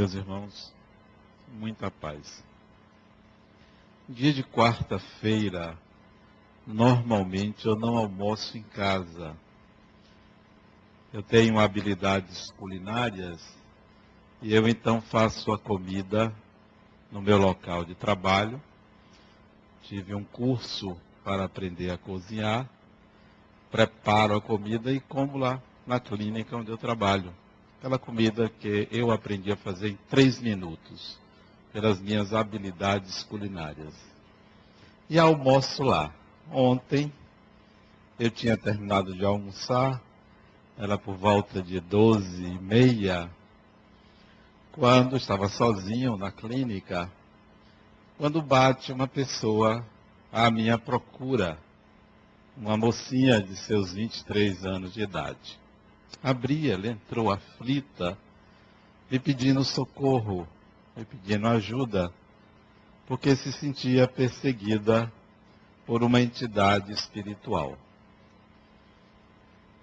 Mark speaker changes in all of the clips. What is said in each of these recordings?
Speaker 1: Meus irmãos, muita paz. Dia de quarta-feira, normalmente eu não almoço em casa. Eu tenho habilidades culinárias e eu então faço a comida no meu local de trabalho. Tive um curso para aprender a cozinhar, preparo a comida e como lá na clínica onde eu trabalho. Aquela comida que eu aprendi a fazer em três minutos, pelas minhas habilidades culinárias. E almoço lá. Ontem eu tinha terminado de almoçar, era por volta de doze e meia, quando estava sozinho na clínica, quando bate uma pessoa à minha procura, uma mocinha de seus 23 anos de idade. Abri, ela entrou aflita, me pedindo socorro, me pedindo ajuda, porque se sentia perseguida por uma entidade espiritual.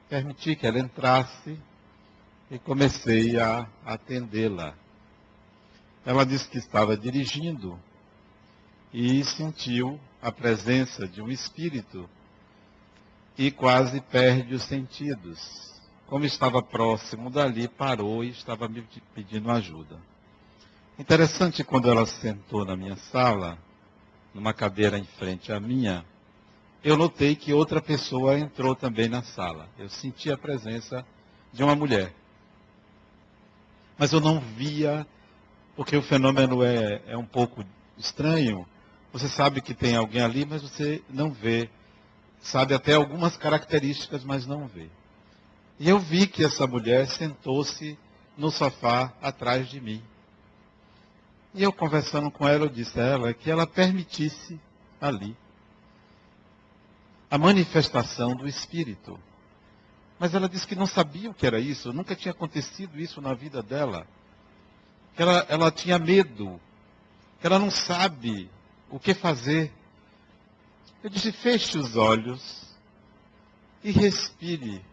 Speaker 1: Permiti que ela entrasse e comecei a atendê-la. Ela disse que estava dirigindo e sentiu a presença de um espírito e quase perde os sentidos. Como estava próximo dali, parou e estava me pedindo ajuda. Interessante quando ela sentou na minha sala, numa cadeira em frente à minha, eu notei que outra pessoa entrou também na sala. Eu senti a presença de uma mulher. Mas eu não via, porque o fenômeno é, é um pouco estranho. Você sabe que tem alguém ali, mas você não vê. Sabe até algumas características, mas não vê. E eu vi que essa mulher sentou-se no sofá atrás de mim. E eu conversando com ela, eu disse a ela que ela permitisse ali a manifestação do Espírito. Mas ela disse que não sabia o que era isso, nunca tinha acontecido isso na vida dela. Que ela, ela tinha medo, que ela não sabe o que fazer. Eu disse: feche os olhos e respire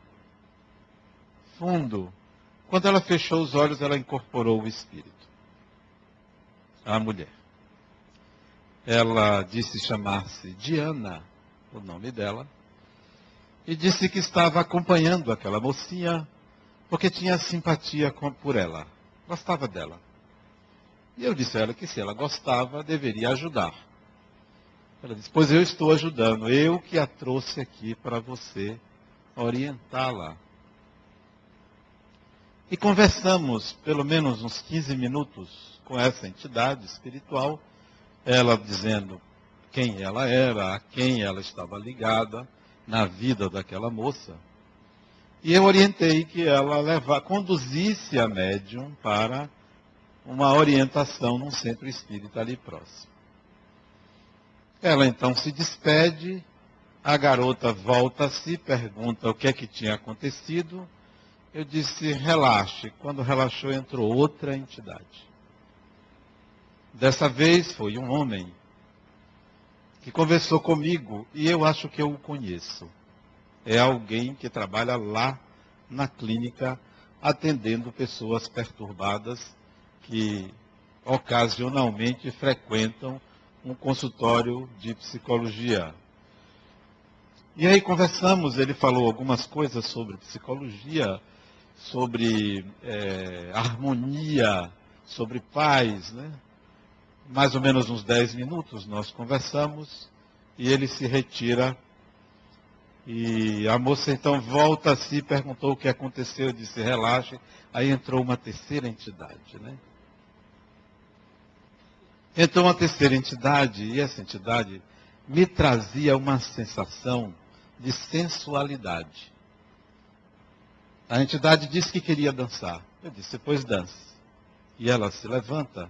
Speaker 1: fundo. Quando ela fechou os olhos, ela incorporou o Espírito. A mulher. Ela disse chamar-se Diana o nome dela, e disse que estava acompanhando aquela mocinha porque tinha simpatia por ela, gostava dela. E eu disse a ela que se ela gostava, deveria ajudar. Ela disse: Pois eu estou ajudando, eu que a trouxe aqui para você orientá-la. E conversamos pelo menos uns 15 minutos com essa entidade espiritual, ela dizendo quem ela era, a quem ela estava ligada na vida daquela moça. E eu orientei que ela leva, conduzisse a médium para uma orientação num centro espírita ali próximo. Ela então se despede, a garota volta-se, pergunta o que é que tinha acontecido. Eu disse, relaxe. Quando relaxou, entrou outra entidade. Dessa vez foi um homem que conversou comigo e eu acho que eu o conheço. É alguém que trabalha lá na clínica atendendo pessoas perturbadas que ocasionalmente frequentam um consultório de psicologia. E aí conversamos, ele falou algumas coisas sobre psicologia, sobre é, harmonia, sobre paz, né? mais ou menos uns 10 minutos nós conversamos e ele se retira. E a moça então volta a si, perguntou o que aconteceu, eu disse, relaxe. Aí entrou uma terceira entidade, né? Entrou uma terceira entidade, e essa entidade me trazia uma sensação de sensualidade. A entidade disse que queria dançar. Eu disse, pois dance. E ela se levanta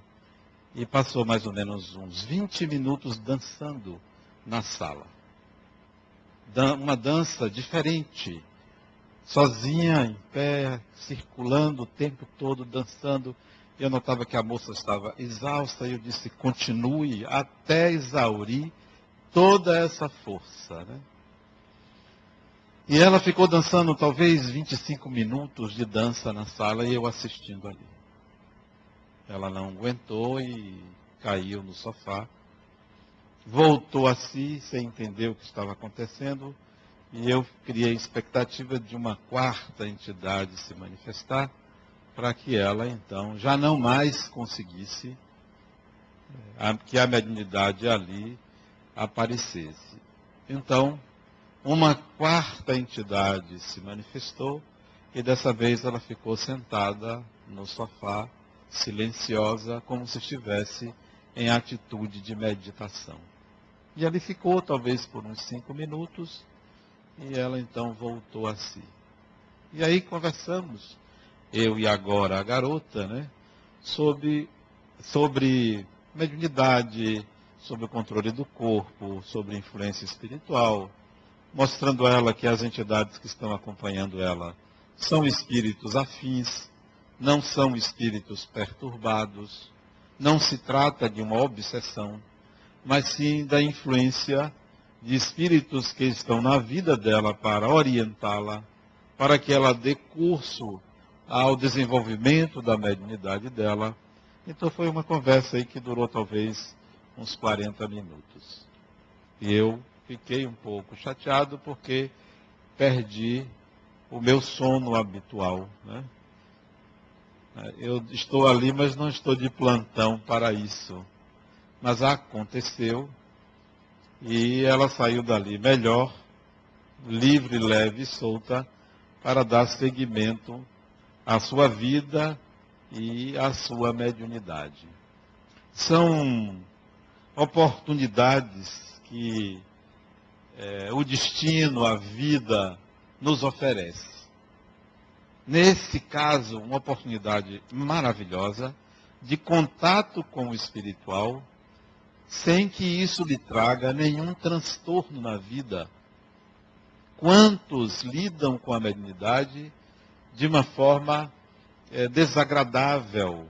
Speaker 1: e passou mais ou menos uns 20 minutos dançando na sala. Uma dança diferente, sozinha, em pé, circulando o tempo todo, dançando. Eu notava que a moça estava exausta e eu disse: continue até exaurir toda essa força. Né? E ela ficou dançando talvez 25 minutos de dança na sala e eu assistindo ali. Ela não aguentou e caiu no sofá. Voltou a si, sem entender o que estava acontecendo, e eu criei expectativa de uma quarta entidade se manifestar, para que ela, então, já não mais conseguisse que a mediunidade ali aparecesse. Então, uma quarta entidade se manifestou e dessa vez ela ficou sentada no sofá, silenciosa, como se estivesse em atitude de meditação. E ali ficou, talvez por uns cinco minutos, e ela então voltou a si. E aí conversamos, eu e agora a garota, né, sobre, sobre mediunidade, sobre o controle do corpo, sobre influência espiritual, mostrando a ela que as entidades que estão acompanhando ela são espíritos afins, não são espíritos perturbados, não se trata de uma obsessão, mas sim da influência de espíritos que estão na vida dela para orientá-la, para que ela dê curso ao desenvolvimento da mediunidade dela. Então foi uma conversa aí que durou talvez uns 40 minutos. E eu fiquei um pouco chateado porque perdi o meu sono habitual. Né? Eu estou ali, mas não estou de plantão para isso. Mas aconteceu e ela saiu dali melhor, livre, leve e solta, para dar seguimento à sua vida e à sua mediunidade. São oportunidades que é, o destino, a vida nos oferece. Nesse caso, uma oportunidade maravilhosa de contato com o espiritual, sem que isso lhe traga nenhum transtorno na vida. Quantos lidam com a mediunidade de uma forma é, desagradável,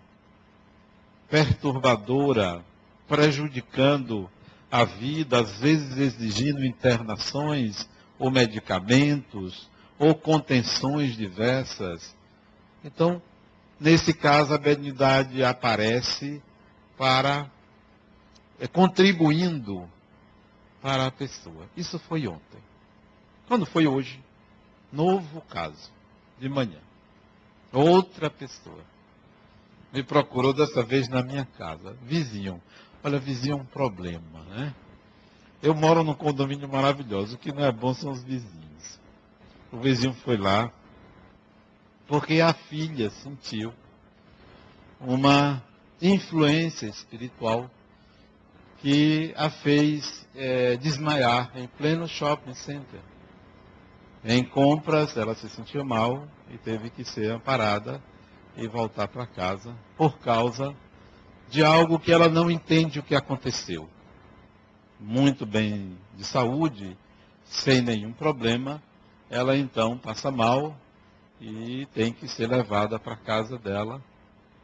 Speaker 1: perturbadora, prejudicando a vida, às vezes exigindo internações ou medicamentos ou contenções diversas. Então, nesse caso, a benignidade aparece para é, contribuindo para a pessoa. Isso foi ontem. Quando foi hoje? Novo caso, de manhã. Outra pessoa me procurou dessa vez na minha casa. Vizinho. Olha, vizinho é um problema, né? Eu moro num condomínio maravilhoso. O que não é bom são os vizinhos. O vizinho foi lá porque a filha sentiu uma influência espiritual que a fez é, desmaiar em pleno shopping center. Em compras, ela se sentiu mal e teve que ser amparada e voltar para casa por causa de algo que ela não entende o que aconteceu. Muito bem de saúde, sem nenhum problema, ela então passa mal e tem que ser levada para a casa dela.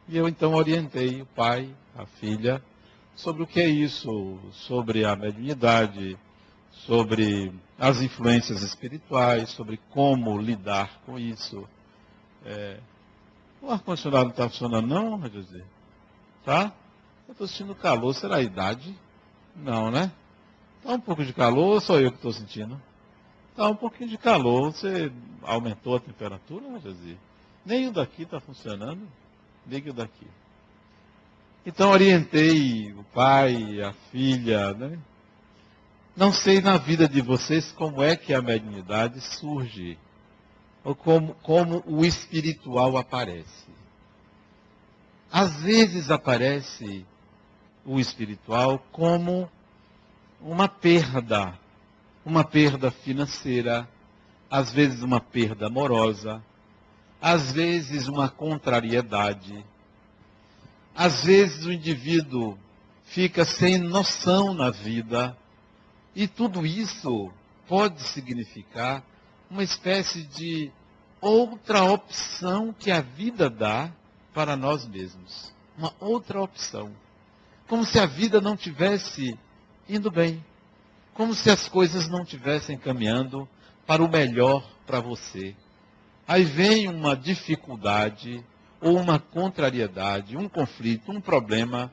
Speaker 1: E eu então orientei o pai, a filha, sobre o que é isso, sobre a mediunidade, sobre as influências espirituais, sobre como lidar com isso. É... O ar-condicionado não está funcionando não, José? Tá? Eu estou sentindo calor, será a idade? Não, né? Está um pouco de calor ou só eu que estou sentindo? Está um pouquinho de calor. Você aumentou a temperatura, José? Nem o daqui está funcionando, nem o daqui. Então orientei o pai, a filha, né? Não sei na vida de vocês como é que a mediunidade surge, ou como, como o espiritual aparece. Às vezes aparece o espiritual como uma perda, uma perda financeira, às vezes uma perda amorosa, às vezes uma contrariedade, às vezes o indivíduo fica sem noção na vida, e tudo isso pode significar uma espécie de outra opção que a vida dá para nós mesmos. Uma outra opção. Como se a vida não tivesse indo bem. Como se as coisas não tivessem caminhando para o melhor para você. Aí vem uma dificuldade, ou uma contrariedade, um conflito, um problema,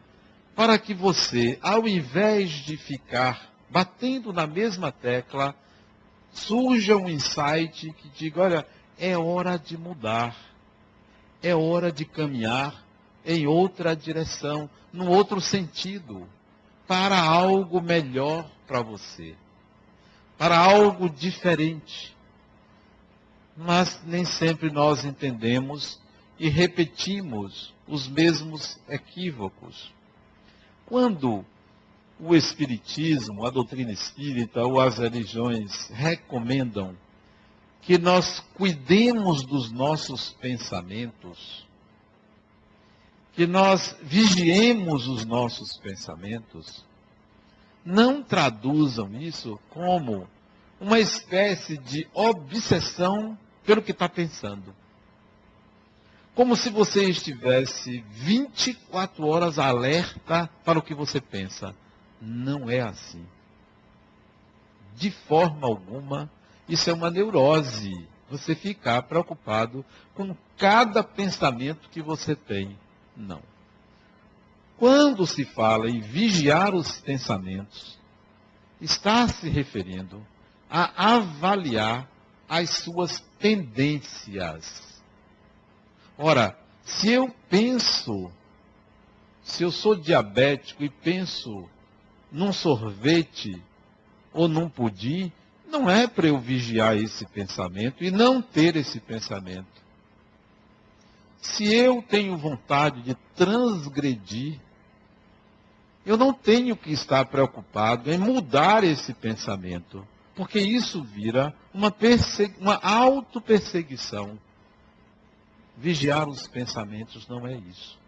Speaker 1: para que você, ao invés de ficar batendo na mesma tecla, surja um insight que diga: olha, é hora de mudar, é hora de caminhar em outra direção, num outro sentido, para algo melhor para você, para algo diferente. Mas nem sempre nós entendemos e repetimos os mesmos equívocos. Quando o Espiritismo, a doutrina espírita ou as religiões recomendam que nós cuidemos dos nossos pensamentos, que nós vigiemos os nossos pensamentos, não traduzam isso como uma espécie de obsessão pelo que está pensando como se você estivesse 24 horas alerta para o que você pensa. Não é assim. De forma alguma, isso é uma neurose. Você ficar preocupado com cada pensamento que você tem. Não. Quando se fala em vigiar os pensamentos, está se referindo a avaliar as suas tendências Ora, se eu penso, se eu sou diabético e penso num sorvete ou num pudim, não é para eu vigiar esse pensamento e não ter esse pensamento. Se eu tenho vontade de transgredir, eu não tenho que estar preocupado em mudar esse pensamento, porque isso vira uma, uma auto-perseguição. Vigiar os pensamentos não é isso.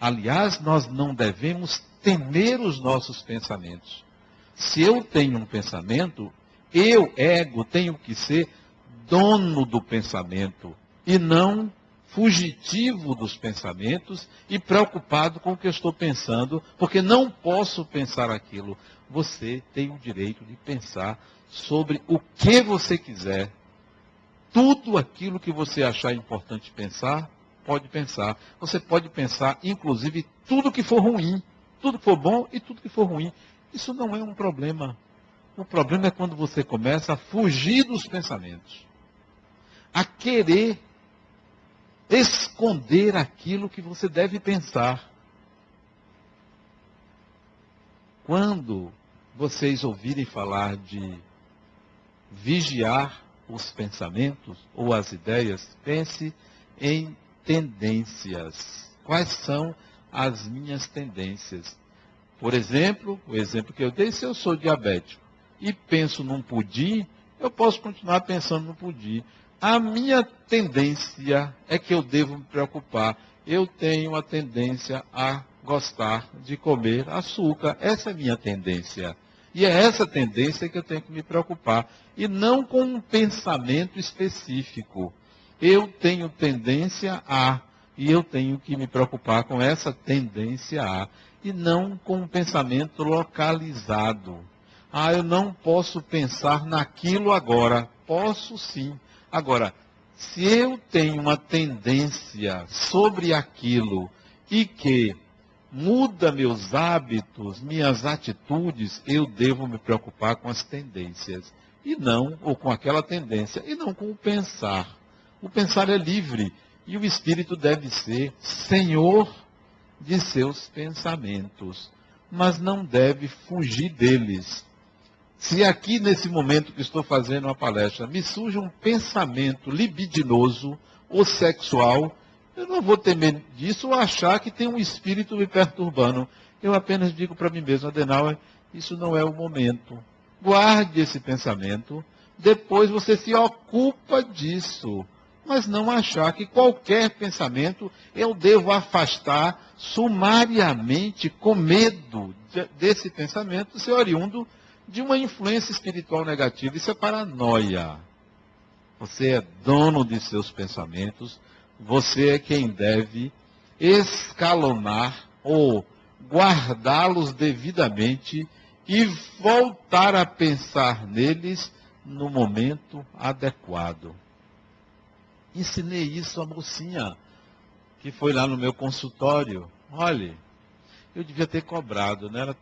Speaker 1: Aliás, nós não devemos temer os nossos pensamentos. Se eu tenho um pensamento, eu, ego, tenho que ser dono do pensamento e não fugitivo dos pensamentos e preocupado com o que eu estou pensando, porque não posso pensar aquilo. Você tem o direito de pensar sobre o que você quiser, tudo aquilo que você achar importante pensar, pode pensar. Você pode pensar, inclusive, tudo que for ruim, tudo que for bom e tudo que for ruim. Isso não é um problema. O problema é quando você começa a fugir dos pensamentos, a querer esconder aquilo que você deve pensar. Quando vocês ouvirem falar de vigiar os pensamentos ou as ideias, pense em tendências. Quais são as minhas tendências? Por exemplo, o exemplo que eu dei, se eu sou diabético e penso num pudim, eu posso continuar pensando no pudim. A minha tendência é que eu devo me preocupar. Eu tenho a tendência a gostar de comer açúcar. Essa é a minha tendência. E é essa tendência que eu tenho que me preocupar. E não com um pensamento específico. Eu tenho tendência a, e eu tenho que me preocupar com essa tendência a. E não com um pensamento localizado. Ah, eu não posso pensar naquilo agora. Posso sim. Agora, se eu tenho uma tendência sobre aquilo e que muda meus hábitos, minhas atitudes, eu devo me preocupar com as tendências. E não, ou com aquela tendência, e não com o pensar. O pensar é livre e o espírito deve ser senhor de seus pensamentos, mas não deve fugir deles. Se aqui nesse momento que estou fazendo uma palestra me surge um pensamento libidinoso ou sexual, eu não vou temer disso ou achar que tem um espírito me perturbando. Eu apenas digo para mim mesmo, Adenauer, isso não é o momento. Guarde esse pensamento, depois você se ocupa disso. Mas não achar que qualquer pensamento eu devo afastar sumariamente, com medo desse pensamento ser oriundo de uma influência espiritual negativa. Isso é paranoia. Você é dono de seus pensamentos, você é quem deve escalonar ou guardá-los devidamente e voltar a pensar neles no momento adequado. Ensinei isso à mocinha. que foi lá no meu consultório. Olhe, eu devia ter cobrado, né?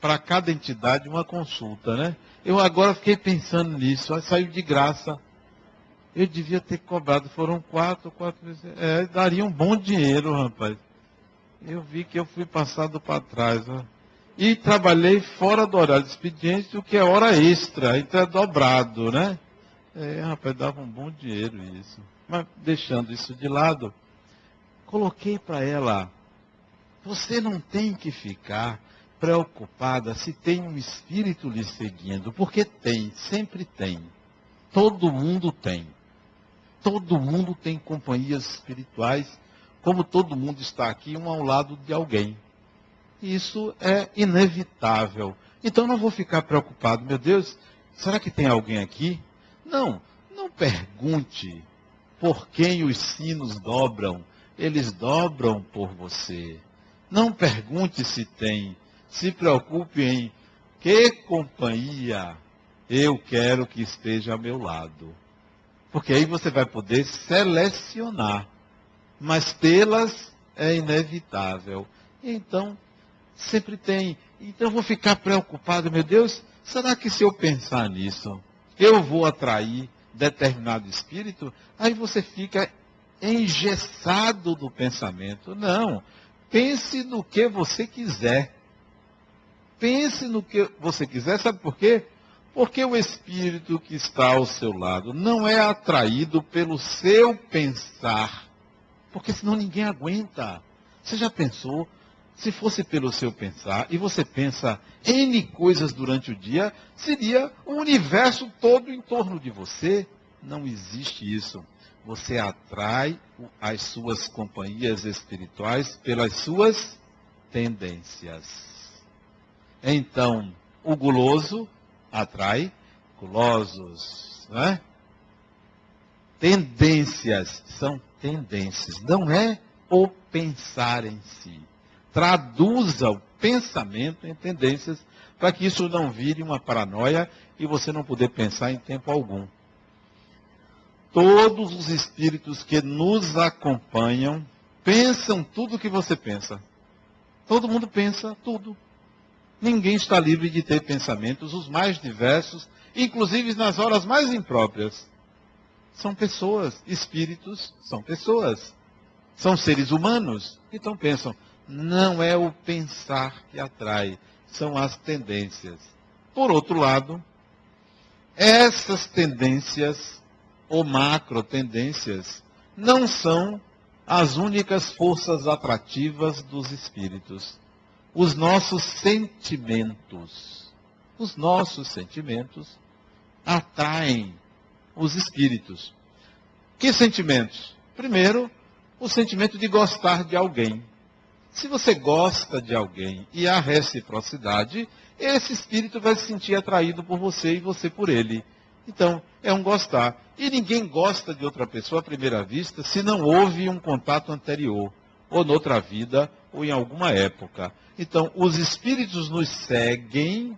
Speaker 1: Para cada entidade uma consulta, né? Eu agora fiquei pensando nisso, saiu de graça. Eu devia ter cobrado, foram quatro, quatro vezes. É, daria um bom dinheiro, rapaz. Eu vi que eu fui passado para trás. Ó. E trabalhei fora do horário de expediente, o que é hora extra, então é dobrado, né? É, rapaz, dava um bom dinheiro isso. Mas deixando isso de lado, coloquei para ela, você não tem que ficar preocupada se tem um espírito lhe seguindo, porque tem, sempre tem. Todo mundo tem. Todo mundo tem companhias espirituais, como todo mundo está aqui, um ao lado de alguém. Isso é inevitável. Então não vou ficar preocupado, meu Deus, será que tem alguém aqui? Não, não pergunte por quem os sinos dobram, eles dobram por você. Não pergunte se tem, se preocupe em que companhia eu quero que esteja ao meu lado. Porque aí você vai poder selecionar. Mas tê-las é inevitável. Então, sempre tem. Então eu vou ficar preocupado, meu Deus, será que se eu pensar nisso, eu vou atrair determinado espírito? Aí você fica engessado do pensamento. Não. Pense no que você quiser. Pense no que você quiser, sabe por quê? Porque o espírito que está ao seu lado não é atraído pelo seu pensar. Porque senão ninguém aguenta. Você já pensou? Se fosse pelo seu pensar, e você pensa N coisas durante o dia, seria o universo todo em torno de você. Não existe isso. Você atrai as suas companhias espirituais pelas suas tendências. Então, o guloso atrai gulosos, né? Tendências são tendências, não é o pensar em si. Traduza o pensamento em tendências para que isso não vire uma paranoia e você não poder pensar em tempo algum. Todos os espíritos que nos acompanham pensam tudo o que você pensa. Todo mundo pensa tudo. Ninguém está livre de ter pensamentos os mais diversos, inclusive nas horas mais impróprias. São pessoas, espíritos são pessoas. São seres humanos. Então pensam, não é o pensar que atrai, são as tendências. Por outro lado, essas tendências, ou macro tendências, não são as únicas forças atrativas dos espíritos os nossos sentimentos. Os nossos sentimentos atraem os espíritos. Que sentimentos? Primeiro, o sentimento de gostar de alguém. Se você gosta de alguém e há reciprocidade, esse espírito vai se sentir atraído por você e você por ele. Então, é um gostar. E ninguém gosta de outra pessoa à primeira vista se não houve um contato anterior, ou noutra vida, ou em alguma época. Então, os espíritos nos seguem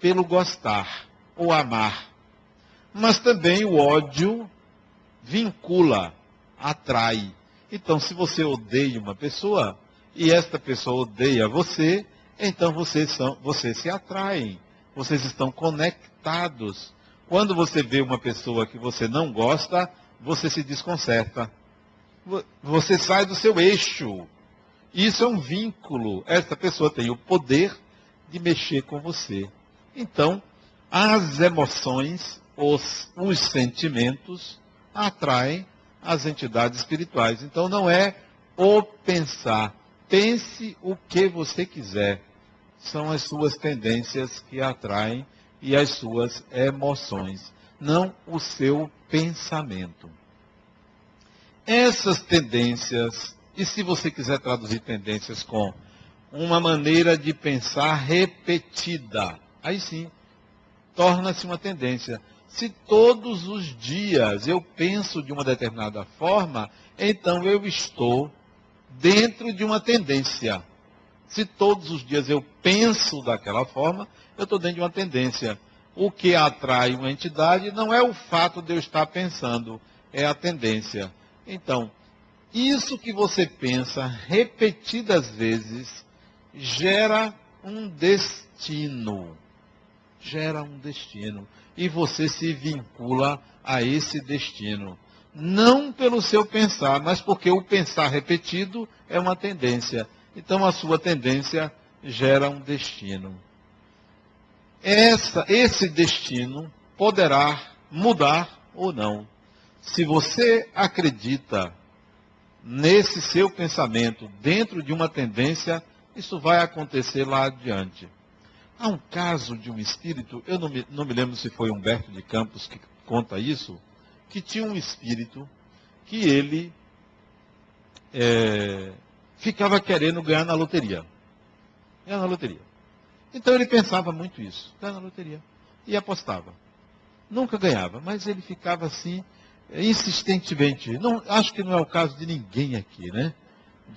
Speaker 1: pelo gostar ou amar. Mas também o ódio vincula, atrai. Então, se você odeia uma pessoa e esta pessoa odeia você, então vocês, são, vocês se atraem. Vocês estão conectados. Quando você vê uma pessoa que você não gosta, você se desconcerta. Você sai do seu eixo. Isso é um vínculo. Essa pessoa tem o poder de mexer com você. Então, as emoções, os, os sentimentos, atraem as entidades espirituais. Então, não é o pensar. Pense o que você quiser. São as suas tendências que atraem e as suas emoções, não o seu pensamento. Essas tendências e se você quiser traduzir tendências com uma maneira de pensar repetida, aí sim, torna-se uma tendência. Se todos os dias eu penso de uma determinada forma, então eu estou dentro de uma tendência. Se todos os dias eu penso daquela forma, eu estou dentro de uma tendência. O que atrai uma entidade não é o fato de eu estar pensando, é a tendência. Então, Isso que você pensa repetidas vezes gera um destino. Gera um destino. E você se vincula a esse destino. Não pelo seu pensar, mas porque o pensar repetido é uma tendência. Então a sua tendência gera um destino. Essa, esse destino poderá mudar ou não. Se você acredita nesse seu pensamento dentro de uma tendência, isso vai acontecer lá adiante. Há um caso de um espírito, eu não me, não me lembro se foi Humberto de Campos que conta isso, que tinha um espírito que ele é, ficava querendo ganhar na loteria. Ganhar na loteria. Então ele pensava muito isso, ganhar na loteria. E apostava. Nunca ganhava, mas ele ficava assim, insistentemente. Não, acho que não é o caso de ninguém aqui, né?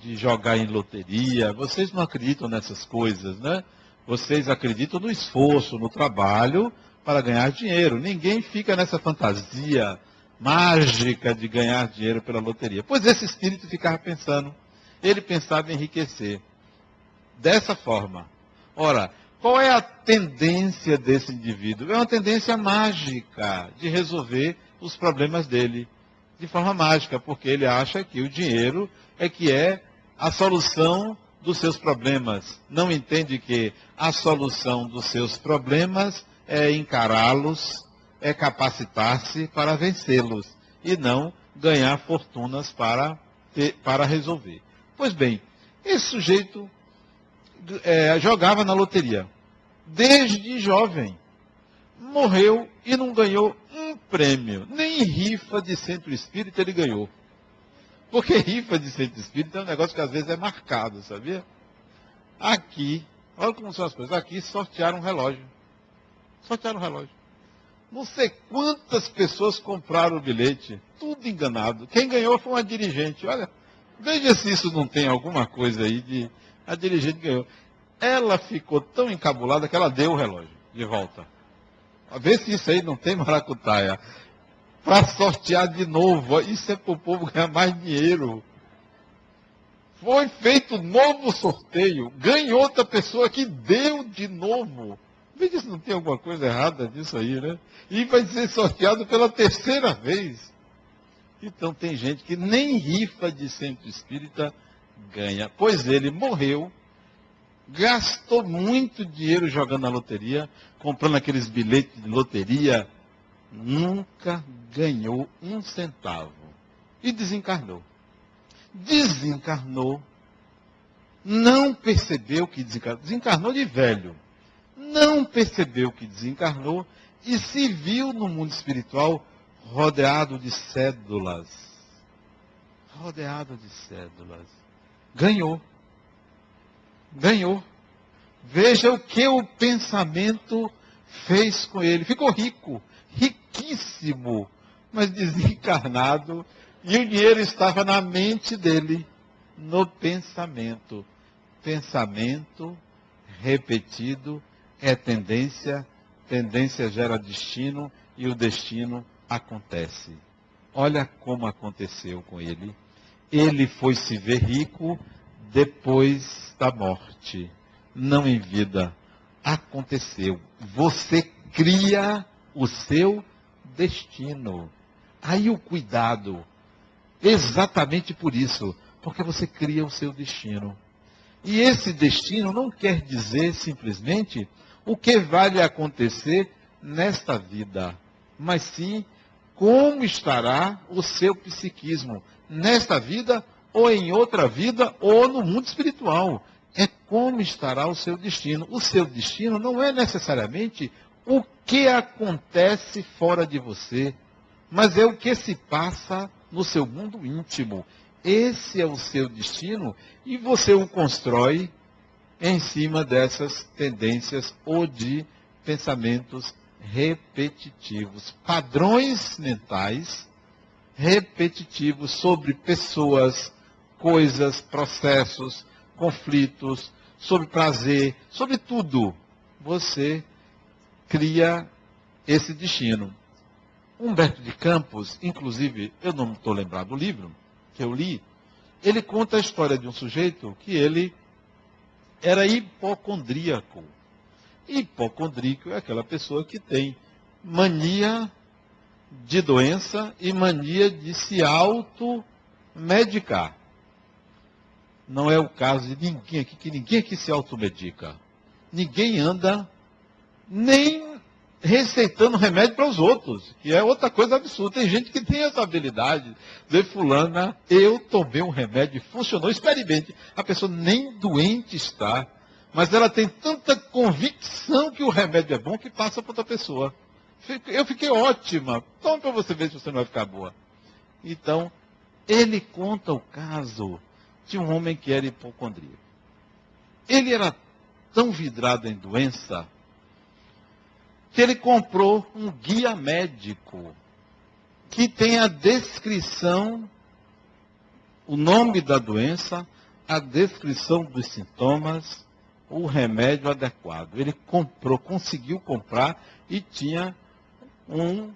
Speaker 1: De jogar em loteria. Vocês não acreditam nessas coisas, né? Vocês acreditam no esforço, no trabalho para ganhar dinheiro. Ninguém fica nessa fantasia mágica de ganhar dinheiro pela loteria. Pois esse espírito ficava pensando. Ele pensava em enriquecer. Dessa forma. Ora, qual é a tendência desse indivíduo? É uma tendência mágica de resolver os problemas dele de forma mágica, porque ele acha que o dinheiro é que é a solução dos seus problemas. Não entende que a solução dos seus problemas é encará-los, é capacitar-se para vencê-los e não ganhar fortunas para, ter, para resolver. Pois bem, esse sujeito é, jogava na loteria desde jovem. Morreu e não ganhou um prêmio. Nem rifa de centro espírita ele ganhou. Porque rifa de centro espírita é um negócio que às vezes é marcado, sabia? Aqui, olha como são as coisas. Aqui sortearam um relógio. Sortearam um relógio. Não sei quantas pessoas compraram o bilhete. Tudo enganado. Quem ganhou foi uma dirigente. Olha, veja se isso não tem alguma coisa aí de. A dirigente ganhou. Ela ficou tão encabulada que ela deu o relógio de volta. Ver se isso aí não tem maracutaia. Para sortear de novo. Isso é para o povo ganhar mais dinheiro. Foi feito novo sorteio. Ganhou outra pessoa que deu de novo. Veja se não tem alguma coisa errada nisso aí, né? E vai ser sorteado pela terceira vez. Então tem gente que nem rifa de centro espírita ganha. Pois ele morreu gastou muito dinheiro jogando na loteria, comprando aqueles bilhetes de loteria, nunca ganhou um centavo. E desencarnou. Desencarnou, não percebeu que desencarnou, desencarnou de velho, não percebeu que desencarnou e se viu no mundo espiritual rodeado de cédulas. Rodeado de cédulas. Ganhou ganhou. Veja o que o pensamento fez com ele. Ficou rico, riquíssimo, mas desencarnado. E o dinheiro estava na mente dele, no pensamento. Pensamento repetido é tendência, tendência gera destino e o destino acontece. Olha como aconteceu com ele. Ele foi se ver rico depois da morte, não em vida. Aconteceu. Você cria o seu destino. Aí o cuidado. Exatamente por isso. Porque você cria o seu destino. E esse destino não quer dizer simplesmente o que vai lhe acontecer nesta vida, mas sim como estará o seu psiquismo nesta vida ou em outra vida, ou no mundo espiritual. É como estará o seu destino. O seu destino não é necessariamente o que acontece fora de você, mas é o que se passa no seu mundo íntimo. Esse é o seu destino e você o constrói em cima dessas tendências ou de pensamentos repetitivos, padrões mentais repetitivos sobre pessoas, coisas, processos, conflitos, sobre prazer, sobre tudo. Você cria esse destino. Humberto de Campos, inclusive, eu não estou lembrado do livro que eu li, ele conta a história de um sujeito que ele era hipocondríaco. Hipocondríaco é aquela pessoa que tem mania de doença e mania de se automedicar. Não é o caso de ninguém aqui, que ninguém aqui se automedica. Ninguém anda nem receitando remédio para os outros, que é outra coisa absurda. Tem gente que tem essa habilidade. De fulana, eu tomei um remédio e funcionou. Experimente. A pessoa nem doente está, mas ela tem tanta convicção que o remédio é bom que passa para outra pessoa. Eu fiquei ótima. Toma para você ver se você não vai ficar boa. Então, ele conta o caso de um homem que era hipocondríaco. Ele era tão vidrado em doença que ele comprou um guia médico que tem a descrição, o nome da doença, a descrição dos sintomas, o remédio adequado. Ele comprou, conseguiu comprar e tinha um,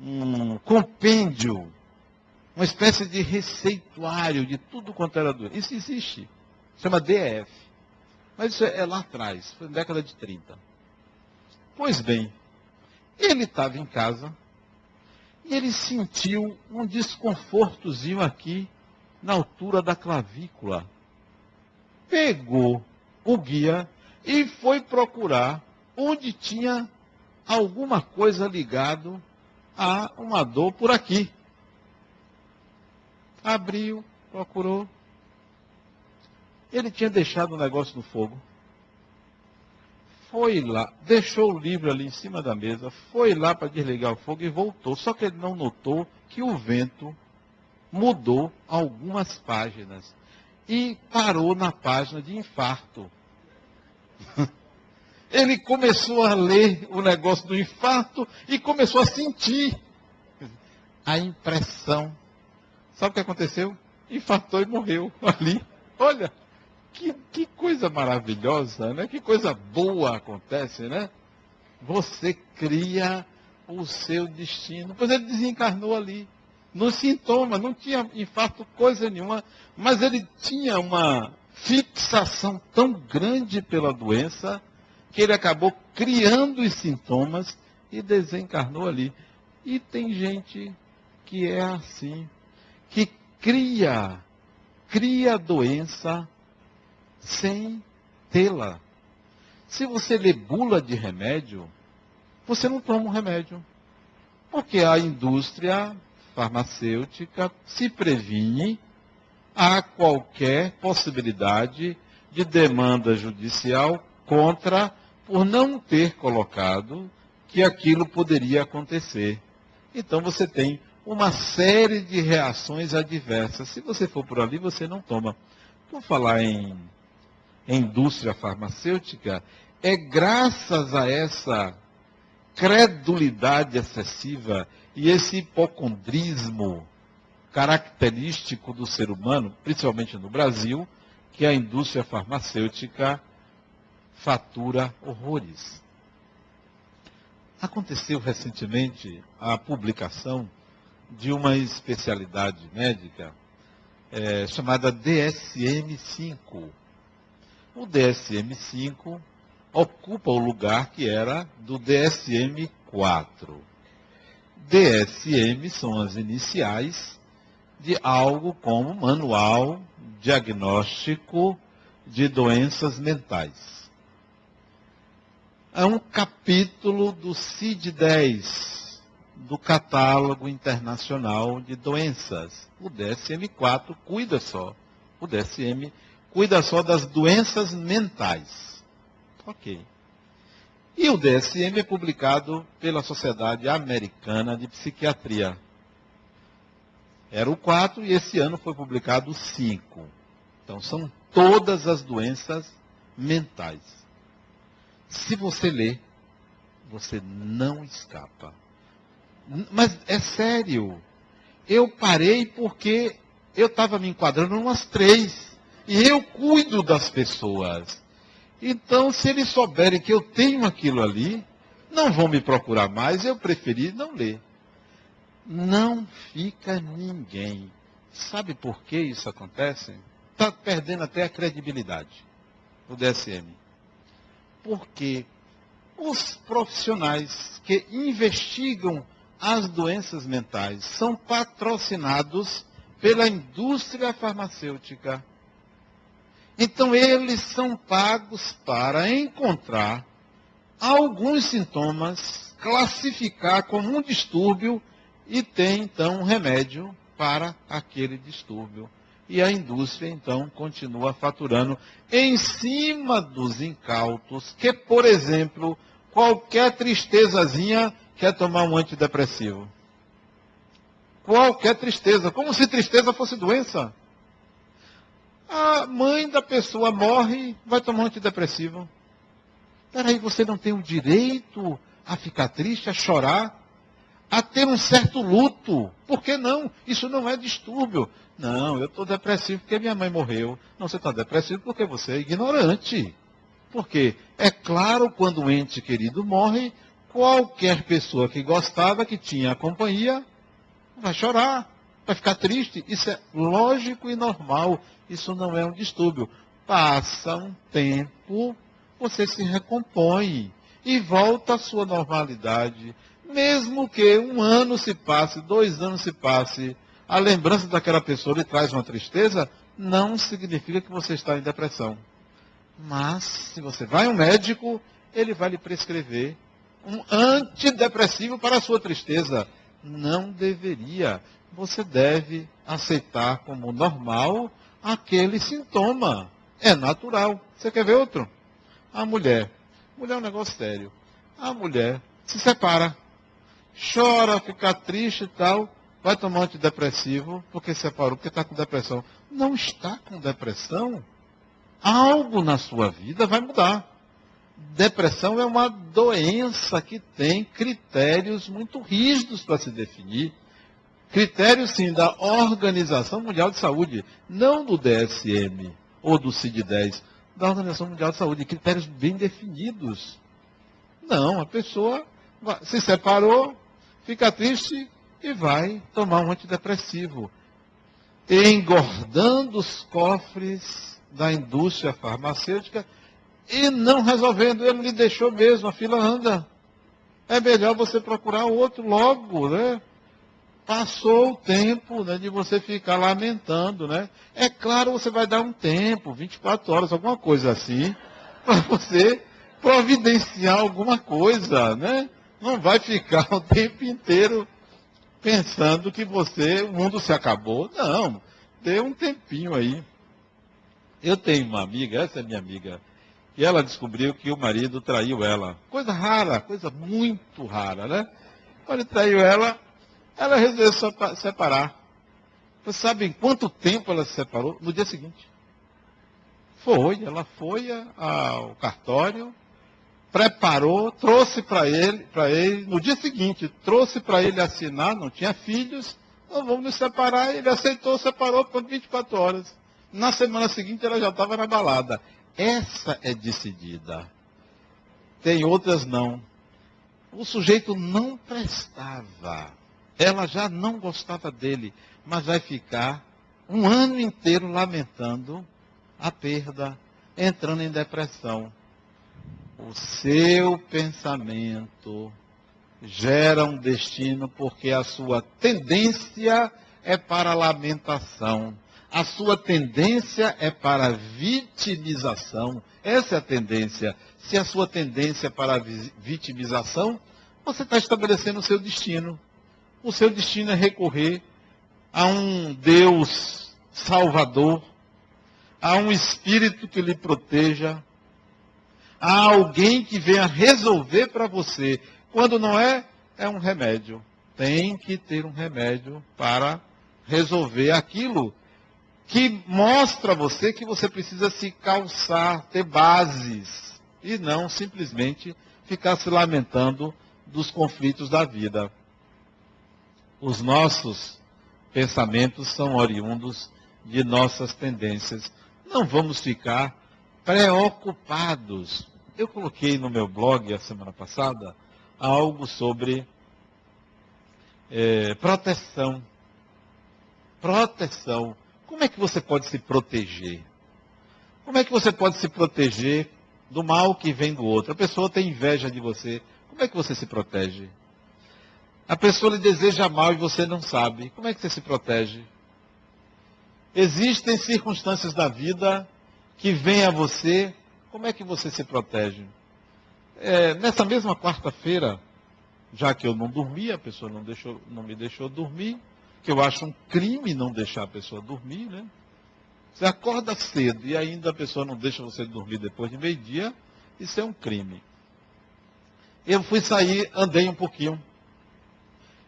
Speaker 1: um compêndio, uma espécie de receituário de tudo quanto era doença. Isso existe. Chama DF. Mas isso é, é lá atrás, foi na década de 30. Pois bem, ele estava em casa e ele sentiu um desconfortozinho aqui na altura da clavícula. Pegou o guia e foi procurar onde tinha alguma coisa ligado a uma dor por aqui. Abriu, procurou. Ele tinha deixado o negócio no fogo foi lá, deixou o livro ali em cima da mesa, foi lá para desligar o fogo e voltou. Só que ele não notou que o vento mudou algumas páginas e parou na página de infarto. Ele começou a ler o negócio do infarto e começou a sentir a impressão. Sabe o que aconteceu? Infartou e morreu ali. Olha, que, que coisa maravilhosa, né? Que coisa boa acontece, né? Você cria o seu destino. Pois ele desencarnou ali. No sintoma, não tinha infarto, coisa nenhuma, mas ele tinha uma fixação tão grande pela doença que ele acabou criando os sintomas e desencarnou ali. E tem gente que é assim, que cria, cria doença sem tê-la. Se você lê bula de remédio, você não toma um remédio. Porque a indústria farmacêutica se previne a qualquer possibilidade de demanda judicial contra por não ter colocado que aquilo poderia acontecer. Então você tem uma série de reações adversas. Se você for por ali, você não toma. Por falar em indústria farmacêutica, é graças a essa credulidade excessiva e esse hipocondrismo característico do ser humano, principalmente no Brasil, que a indústria farmacêutica fatura horrores. Aconteceu recentemente a publicação de uma especialidade médica é, chamada DSM-5, o DSM-5 ocupa o lugar que era do DSM-4. DSM são as iniciais de algo como Manual Diagnóstico de Doenças Mentais. É um capítulo do CID-10, do Catálogo Internacional de Doenças. O DSM-4 cuida só. O DSM cuida só das doenças mentais. Ok. E o DSM é publicado pela Sociedade Americana de Psiquiatria. Era o 4 e esse ano foi publicado o 5. Então são todas as doenças mentais. Se você ler, você não escapa. Mas é sério. Eu parei porque eu estava me enquadrando umas três. E eu cuido das pessoas. Então, se eles souberem que eu tenho aquilo ali, não vão me procurar mais, eu preferi não ler. Não fica ninguém Sabe por que isso acontece? Está perdendo até a credibilidade o DSM. Porque os profissionais que investigam as doenças mentais são patrocinados pela indústria farmacêutica. Então, eles são pagos para encontrar alguns sintomas, classificar como um distúrbio e ter, então, um remédio para aquele distúrbio. E a indústria, então, continua faturando em cima dos incautos, que, por exemplo, qualquer tristezazinha quer tomar um antidepressivo. Qualquer tristeza, como se tristeza fosse doença. A mãe da pessoa morre, vai tomar um antidepressivo. Peraí, você não tem o direito a ficar triste, a chorar, a ter um certo luto. Por que não? Isso não é distúrbio. Não, eu estou depressivo porque minha mãe morreu. Não, você está depressivo porque você é ignorante. Porque é claro, quando um ente querido morre, qualquer pessoa que gostava, que tinha a companhia, vai chorar, vai ficar triste. Isso é lógico e normal. Isso não é um distúrbio. Passa um tempo, você se recompõe e volta à sua normalidade. Mesmo que um ano se passe, dois anos se passe, a lembrança daquela pessoa lhe traz uma tristeza, não significa que você está em depressão. Mas, se você vai ao médico, ele vai lhe prescrever um antidepressivo para a sua tristeza. Não deveria. Você deve aceitar como normal aquele sintoma. É natural. Você quer ver outro? A mulher. Mulher é um negócio sério. A mulher se separa. Chora, fica triste e tal. Vai tomar antidepressivo porque separou, porque está com depressão. Não está com depressão? Algo na sua vida vai mudar. Depressão é uma doença que tem critérios muito rígidos para se definir. Critérios, sim, da Organização Mundial de Saúde, não do DSM ou do CID-10, da Organização Mundial de Saúde, critérios bem definidos. Não, a pessoa se separou, fica triste e vai tomar um antidepressivo, engordando os cofres da indústria farmacêutica e não resolvendo. Ele lhe deixou mesmo, a fila anda. É melhor você procurar outro logo, né? Passou o tempo né, de você ficar lamentando, né? É claro, você vai dar um tempo, 24 horas, alguma coisa assim, para você providenciar alguma coisa, né? Não vai ficar o tempo inteiro pensando que você, o mundo se acabou. Não, dê um tempinho aí. Eu tenho uma amiga, essa é minha amiga, e ela descobriu que o marido traiu ela. Coisa rara, coisa muito rara, né? Quando ele traiu ela, ela resolveu separar. Você sabe em quanto tempo ela se separou? No dia seguinte. Foi, ela foi ao cartório, preparou, trouxe para ele, para ele, no dia seguinte, trouxe para ele assinar, não tinha filhos, vamos nos separar, ele aceitou, separou por 24 horas. Na semana seguinte ela já estava na balada. Essa é decidida. Tem outras não. O sujeito não prestava. Ela já não gostava dele, mas vai ficar um ano inteiro lamentando a perda, entrando em depressão. O seu pensamento gera um destino porque a sua tendência é para a lamentação a sua tendência é para a vitimização. Essa é a tendência. Se a sua tendência é para a vitimização, você está estabelecendo o seu destino. O seu destino é recorrer a um Deus salvador, a um espírito que lhe proteja, a alguém que venha resolver para você. Quando não é, é um remédio. Tem que ter um remédio para resolver aquilo que mostra a você que você precisa se calçar, ter bases, e não simplesmente ficar se lamentando dos conflitos da vida. Os nossos pensamentos são oriundos de nossas tendências. Não vamos ficar preocupados. Eu coloquei no meu blog a semana passada algo sobre é, proteção Proteção. Como é que você pode se proteger? Como é que você pode se proteger do mal que vem do outro? A pessoa tem inveja de você. Como é que você se protege? A pessoa lhe deseja mal e você não sabe. Como é que você se protege? Existem circunstâncias da vida que vêm a você. Como é que você se protege? É, nessa mesma quarta-feira, já que eu não dormi, a pessoa não, deixou, não me deixou dormir, que eu acho um crime não deixar a pessoa dormir, né? Você acorda cedo e ainda a pessoa não deixa você dormir depois de meio-dia, isso é um crime. Eu fui sair, andei um pouquinho.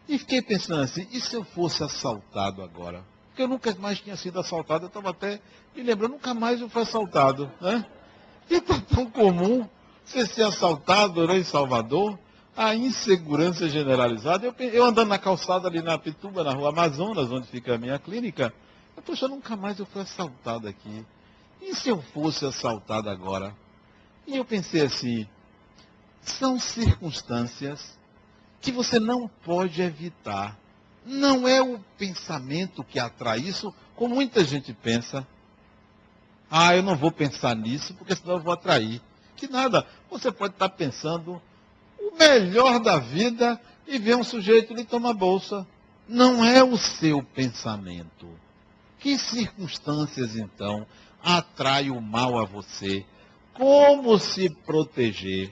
Speaker 1: E fiquei pensando assim, e se eu fosse assaltado agora? Porque eu nunca mais tinha sido assaltado, eu estava até me lembrando, nunca mais eu fui assaltado. Né? E está tão comum você ser assaltado né, em Salvador, a insegurança generalizada. Eu, eu andando na calçada ali na Pituba, na rua Amazonas, onde fica a minha clínica, Poxa, nunca mais eu fui assaltado aqui. E se eu fosse assaltado agora? E eu pensei assim, são circunstâncias que você não pode evitar. Não é o pensamento que atrai isso, como muita gente pensa. Ah, eu não vou pensar nisso, porque senão eu vou atrair. Que nada, você pode estar pensando melhor da vida e ver um sujeito lhe tomar bolsa. Não é o seu pensamento. Que circunstâncias, então, atrai o mal a você? Como se proteger?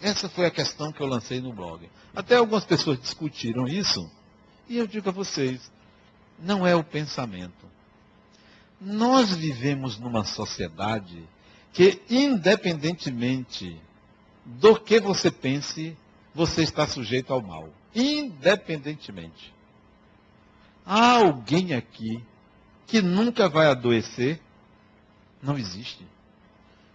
Speaker 1: Essa foi a questão que eu lancei no blog. Até algumas pessoas discutiram isso. E eu digo a vocês, não é o pensamento. Nós vivemos numa sociedade que, independentemente do que você pense, você está sujeito ao mal. Independentemente. Há alguém aqui que nunca vai adoecer, não existe.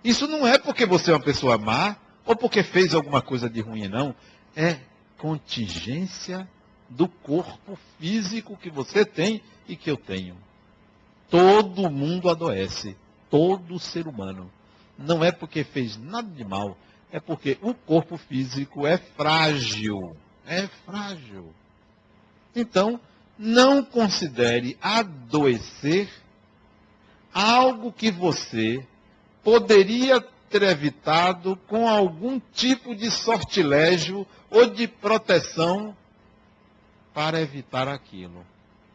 Speaker 1: Isso não é porque você é uma pessoa má ou porque fez alguma coisa de ruim, não. É contingência do corpo físico que você tem e que eu tenho. Todo mundo adoece, todo ser humano. Não é porque fez nada de mal, é porque o corpo físico é frágil. É frágil. Então, não considere adoecer algo que você poderia ter evitado com algum tipo de sortilégio ou de proteção para evitar aquilo.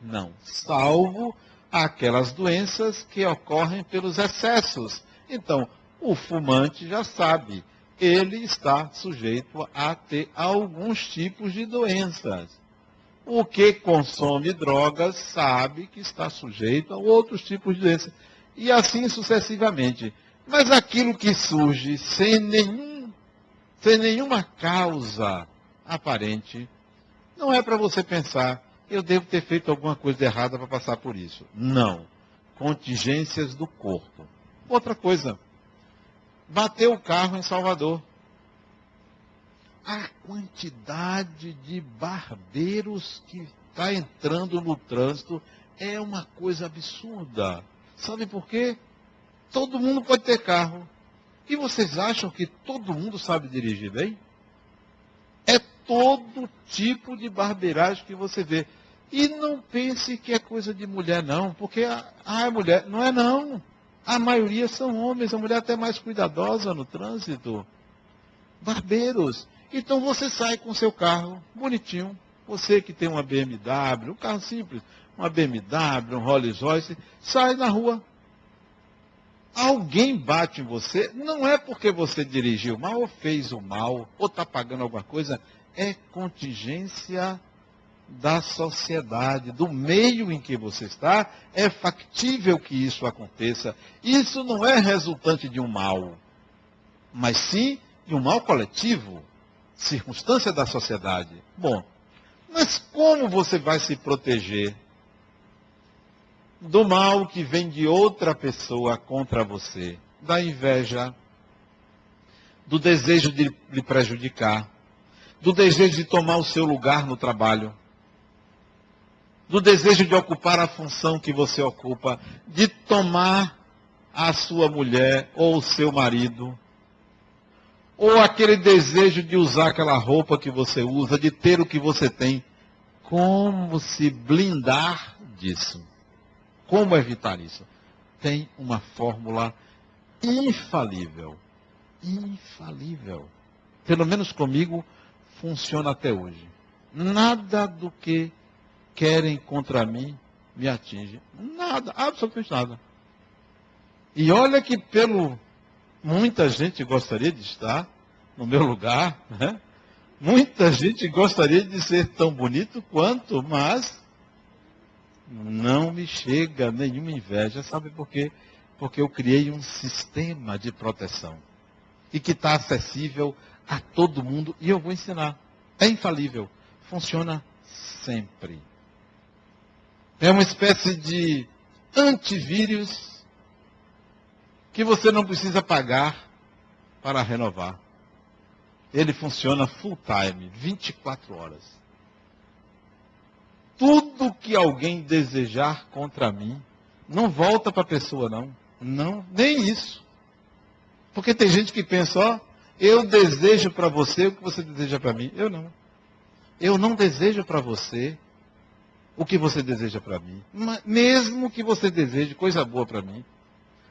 Speaker 1: Não, salvo aquelas doenças que ocorrem pelos excessos. Então, o fumante já sabe, ele está sujeito a ter alguns tipos de doenças. O que consome drogas sabe que está sujeito a outros tipos de doenças. E assim sucessivamente. Mas aquilo que surge sem, nenhum, sem nenhuma causa aparente, não é para você pensar, eu devo ter feito alguma coisa errada para passar por isso. Não. Contingências do corpo. Outra coisa. Bateu o carro em Salvador a quantidade de barbeiros que está entrando no trânsito é uma coisa absurda. Sabe por quê? Todo mundo pode ter carro. E vocês acham que todo mundo sabe dirigir bem? É todo tipo de barbeiragem que você vê. E não pense que é coisa de mulher, não, porque a, a mulher. Não é, não. A maioria são homens, a mulher até mais cuidadosa no trânsito. Barbeiros. Então você sai com seu carro bonitinho, você que tem uma BMW, um carro simples, uma BMW, um Rolls Royce, sai na rua. Alguém bate em você, não é porque você dirigiu mal ou fez o mal, ou está pagando alguma coisa, é contingência da sociedade, do meio em que você está, é factível que isso aconteça. Isso não é resultante de um mal, mas sim de um mal coletivo circunstância da sociedade. Bom, mas como você vai se proteger do mal que vem de outra pessoa contra você? Da inveja, do desejo de lhe prejudicar, do desejo de tomar o seu lugar no trabalho, do desejo de ocupar a função que você ocupa, de tomar a sua mulher ou o seu marido, ou aquele desejo de usar aquela roupa que você usa, de ter o que você tem. Como se blindar disso? Como evitar isso? Tem uma fórmula infalível. Infalível. Pelo menos comigo funciona até hoje. Nada do que querem contra mim me atinge. Nada, absolutamente nada. E olha que pelo muita gente gostaria de estar no meu lugar, né? Muita gente gostaria de ser tão bonito quanto, mas não me chega nenhuma inveja. Sabe por quê? Porque eu criei um sistema de proteção e que está acessível a todo mundo e eu vou ensinar. É infalível. Funciona sempre. É uma espécie de antivírus que você não precisa pagar para renovar. Ele funciona full time, 24 horas. Tudo que alguém desejar contra mim, não volta para a pessoa, não. Não, nem isso. Porque tem gente que pensa, ó, eu desejo para você o que você deseja para mim. Eu não. Eu não desejo para você o que você deseja para mim. Mesmo que você deseje coisa boa para mim,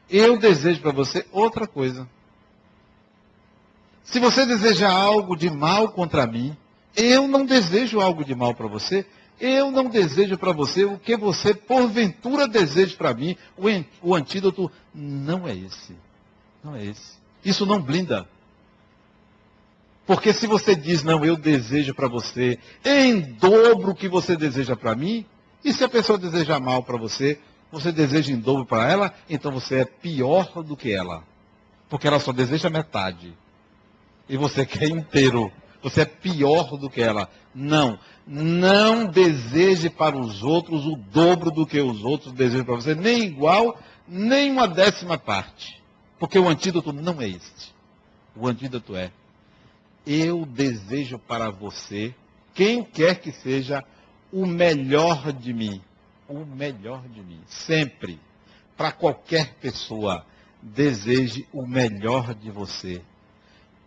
Speaker 1: eu desejo para você outra coisa. Se você deseja algo de mal contra mim, eu não desejo algo de mal para você. Eu não desejo para você o que você porventura deseja para mim. O, o antídoto não é esse. Não é esse. Isso não blinda. Porque se você diz, não, eu desejo para você em dobro o que você deseja para mim, e se a pessoa deseja mal para você, você deseja em dobro para ela, então você é pior do que ela. Porque ela só deseja metade. E você quer inteiro. Você é pior do que ela. Não. Não deseje para os outros o dobro do que os outros desejam para você, nem igual, nem uma décima parte. Porque o antídoto não é este. O antídoto é eu desejo para você, quem quer que seja, o melhor de mim. O melhor de mim. Sempre. Para qualquer pessoa, deseje o melhor de você.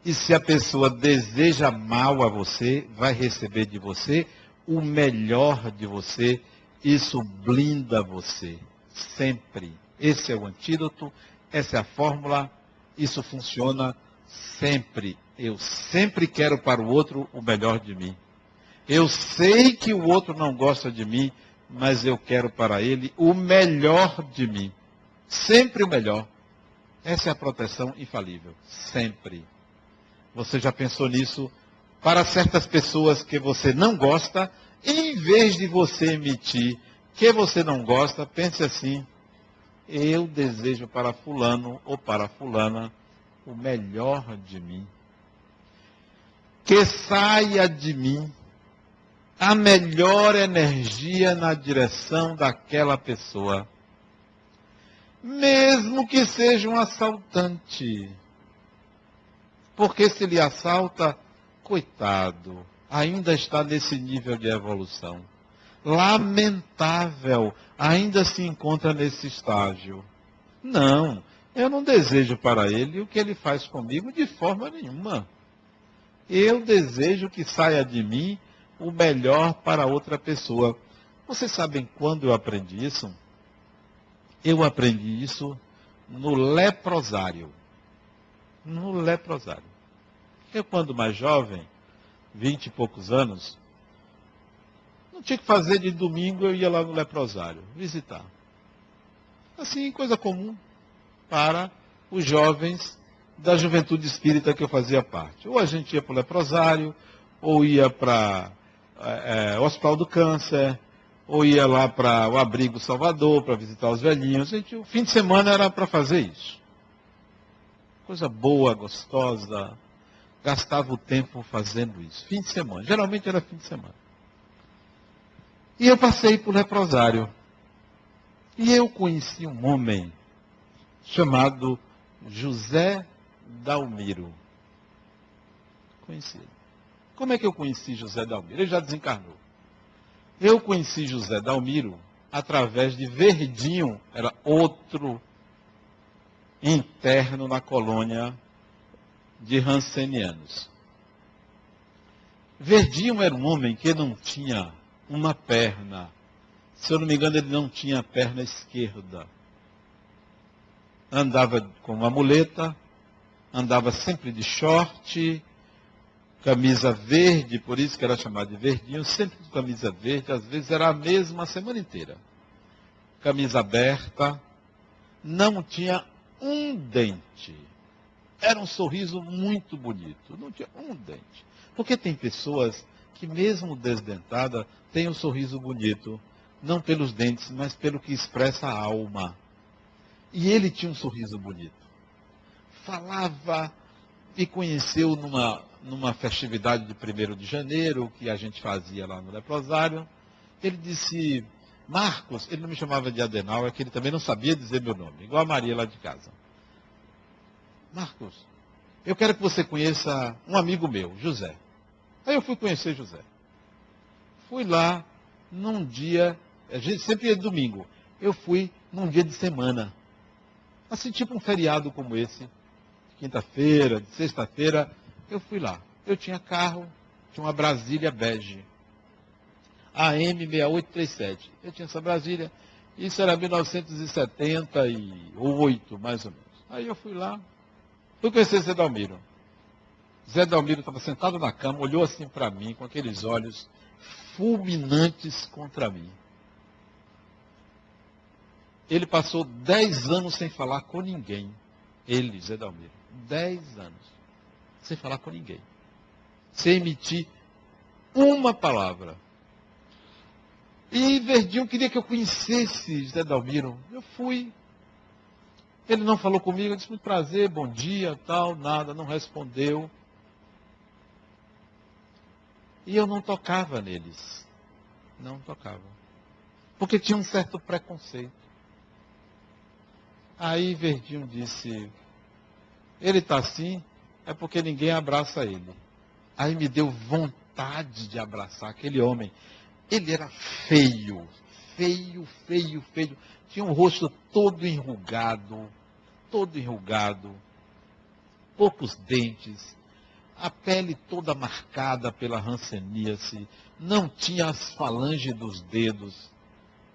Speaker 1: E se a pessoa deseja mal a você, vai receber de você o melhor de você. Isso blinda você. Sempre. Esse é o antídoto, essa é a fórmula. Isso funciona sempre. Eu sempre quero para o outro o melhor de mim. Eu sei que o outro não gosta de mim, mas eu quero para ele o melhor de mim. Sempre o melhor. Essa é a proteção infalível. Sempre. Você já pensou nisso? Para certas pessoas que você não gosta, em vez de você emitir que você não gosta, pense assim: eu desejo para Fulano ou para Fulana o melhor de mim. Que saia de mim a melhor energia na direção daquela pessoa. Mesmo que seja um assaltante. Porque se lhe assalta, coitado, ainda está nesse nível de evolução. Lamentável, ainda se encontra nesse estágio. Não, eu não desejo para ele o que ele faz comigo de forma nenhuma. Eu desejo que saia de mim o melhor para outra pessoa. Vocês sabem quando eu aprendi isso? Eu aprendi isso no leprosário. No leprosário. Eu, quando mais jovem, vinte e poucos anos, não tinha que fazer de domingo, eu ia lá no leprosário, visitar. Assim, coisa comum para os jovens da juventude espírita que eu fazia parte. Ou a gente ia para o leprosário, ou ia para é, é, o Hospital do Câncer, ou ia lá para o Abrigo Salvador para visitar os velhinhos. Gente, o fim de semana era para fazer isso. Coisa boa, gostosa. Gastava o tempo fazendo isso. Fim de semana. Geralmente era fim de semana. E eu passei por leprosário. E eu conheci um homem chamado José Dalmiro. Conheci. Como é que eu conheci José Dalmiro? Ele já desencarnou. Eu conheci José Dalmiro através de Verdinho, era outro interno na colônia de Hansenianos. Verdinho era um homem que não tinha uma perna, Se eu não me engano, ele não tinha perna esquerda. Andava com uma muleta, andava sempre de short, camisa verde, por isso que era chamado de verdinho, sempre com camisa verde, às vezes era a mesma a semana inteira. Camisa aberta, não tinha um dente. Era um sorriso muito bonito, não tinha um dente. Porque tem pessoas que, mesmo desdentada, têm um sorriso bonito, não pelos dentes, mas pelo que expressa a alma. E ele tinha um sorriso bonito. Falava e conheceu numa numa festividade de 1 de janeiro, que a gente fazia lá no leprosário, ele disse, Marcos, ele não me chamava de Adenal, é que ele também não sabia dizer meu nome, igual a Maria lá de casa. Marcos, eu quero que você conheça um amigo meu, José. Aí eu fui conhecer José. Fui lá num dia, a gente sempre ia domingo. Eu fui num dia de semana. Assim, tipo um feriado como esse. Quinta-feira, de sexta-feira, eu fui lá. Eu tinha carro, tinha uma Brasília bege. AM6837. Eu tinha essa Brasília. Isso era 1978, mais ou menos. Aí eu fui lá. Fui conhecer Zé Dalmiro. Zé Dalmiro estava sentado na cama, olhou assim para mim, com aqueles olhos fulminantes contra mim. Ele passou dez anos sem falar com ninguém. Ele, Zé Dalmiro. Dez anos sem falar com ninguém. Sem emitir uma palavra. E Verdinho queria que eu conhecesse José Dalmiro. Eu fui. Ele não falou comigo, eu disse, muito prazer, bom dia, tal, nada, não respondeu. E eu não tocava neles. Não tocava. Porque tinha um certo preconceito. Aí Verdinho disse, ele está assim, é porque ninguém abraça ele. Aí me deu vontade de abraçar aquele homem. Ele era feio, feio, feio, feio. Tinha um rosto todo enrugado, todo enrugado, poucos dentes, a pele toda marcada pela ranceníase, não tinha as falanges dos dedos,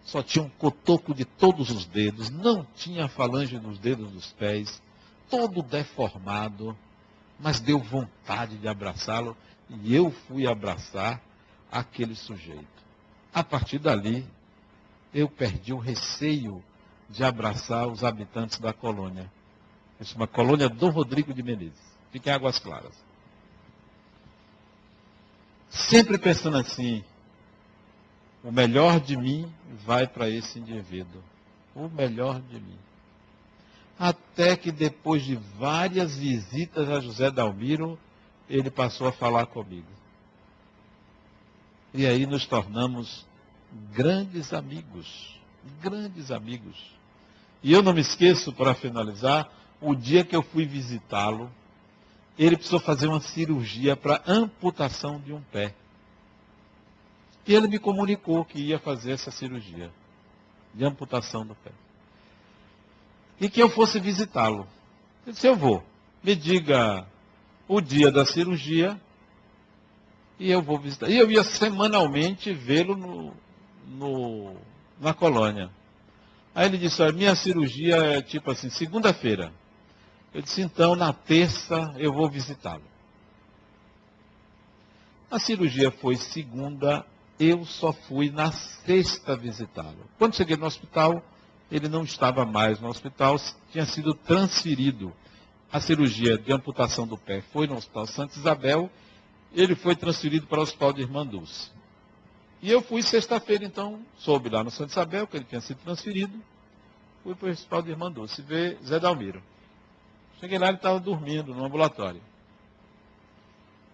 Speaker 1: só tinha um cotoco de todos os dedos, não tinha falange dos dedos dos pés, todo deformado mas deu vontade de abraçá-lo e eu fui abraçar aquele sujeito. A partir dali, eu perdi o receio de abraçar os habitantes da colônia. É uma colônia Dom Rodrigo de Menezes. Fica em Águas Claras. Sempre pensando assim, o melhor de mim vai para esse indivíduo. O melhor de mim até que depois de várias visitas a José Dalmiro, ele passou a falar comigo. E aí nos tornamos grandes amigos, grandes amigos. E eu não me esqueço, para finalizar, o dia que eu fui visitá-lo, ele precisou fazer uma cirurgia para amputação de um pé. E ele me comunicou que ia fazer essa cirurgia de amputação do pé e que eu fosse visitá-lo. Eu disse, eu vou. Me diga o dia da cirurgia e eu vou visitar. E eu ia semanalmente vê-lo no, no, na colônia. Aí ele disse, olha, minha cirurgia é tipo assim, segunda-feira. Eu disse, então, na terça eu vou visitá-lo. A cirurgia foi segunda, eu só fui na sexta visitá-lo. Quando cheguei no hospital, ele não estava mais no hospital, tinha sido transferido. A cirurgia de amputação do pé foi no Hospital Santa Isabel, ele foi transferido para o Hospital de Irmã Dulce. E eu fui sexta-feira, então, soube lá no Santa Isabel que ele tinha sido transferido, fui para o Hospital de Irmã Dulce ver Zé Dalmiro. Cheguei lá, ele estava dormindo no ambulatório.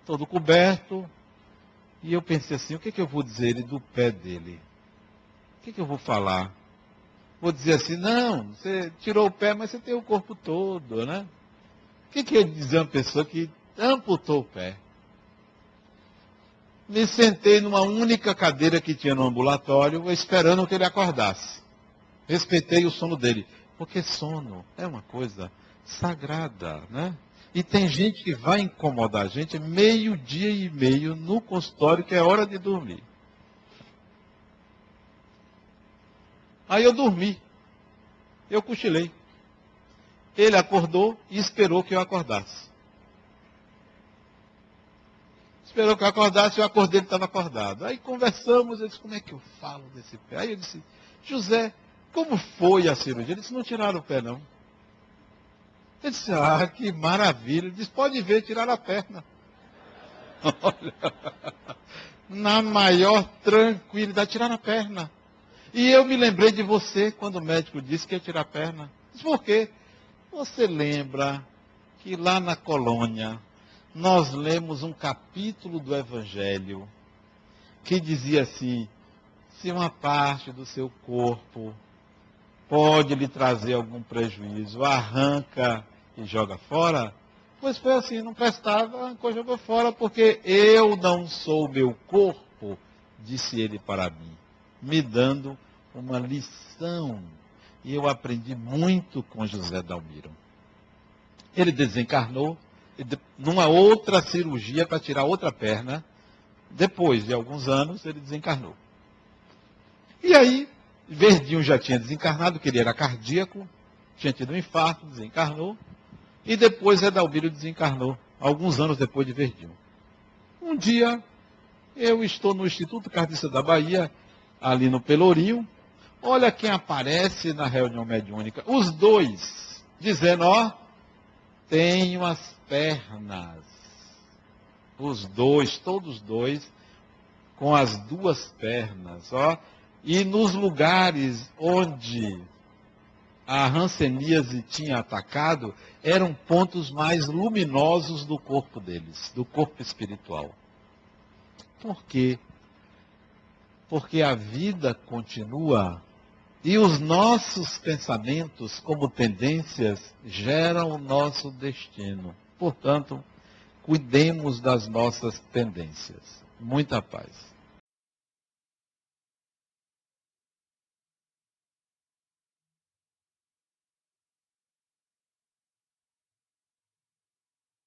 Speaker 1: Todo coberto, e eu pensei assim, o que, que eu vou dizer ele do pé dele? O que, que eu vou falar? vou dizer assim, não, você tirou o pé, mas você tem o corpo todo, né? O que, que é dizer uma pessoa que amputou o pé? Me sentei numa única cadeira que tinha no ambulatório, esperando que ele acordasse. Respeitei o sono dele. Porque sono é uma coisa sagrada, né? E tem gente que vai incomodar a gente meio-dia e meio no consultório, que é hora de dormir. Aí eu dormi. Eu cochilei. Ele acordou e esperou que eu acordasse. Esperou que eu acordasse, eu acordei, ele estava acordado. Aí conversamos, eu disse, como é que eu falo desse pé? Aí eu disse, José, como foi a cirurgia? Ele disse, não tiraram o pé, não. Ele disse, ah, que maravilha. Ele disse, pode ver, tirar a perna. Olha, na maior tranquilidade, tirar a perna. E eu me lembrei de você quando o médico disse que ia tirar a perna. Disse, por quê? Você lembra que lá na colônia nós lemos um capítulo do Evangelho que dizia assim: se uma parte do seu corpo pode lhe trazer algum prejuízo, arranca e joga fora? Pois foi assim, não prestava, arrancou e jogou fora, porque eu não sou meu corpo, disse ele para mim, me dando uma lição e eu aprendi muito com José Dalmiro. Ele desencarnou numa outra cirurgia para tirar outra perna. Depois de alguns anos, ele desencarnou. E aí, Verdinho já tinha desencarnado, que ele era cardíaco, tinha tido um infarto, desencarnou. E depois Edalmiro desencarnou, alguns anos depois de Verdinho. Um dia, eu estou no Instituto Cardíaco da Bahia, ali no Pelourinho, Olha quem aparece na reunião mediúnica. Os dois, dizendo, ó, tenho as pernas. Os dois, todos dois, com as duas pernas, ó. E nos lugares onde a ranceníase tinha atacado, eram pontos mais luminosos do corpo deles, do corpo espiritual. Por quê? Porque a vida continua e os nossos pensamentos, como tendências, geram o nosso destino. Portanto, cuidemos das nossas tendências. Muita paz.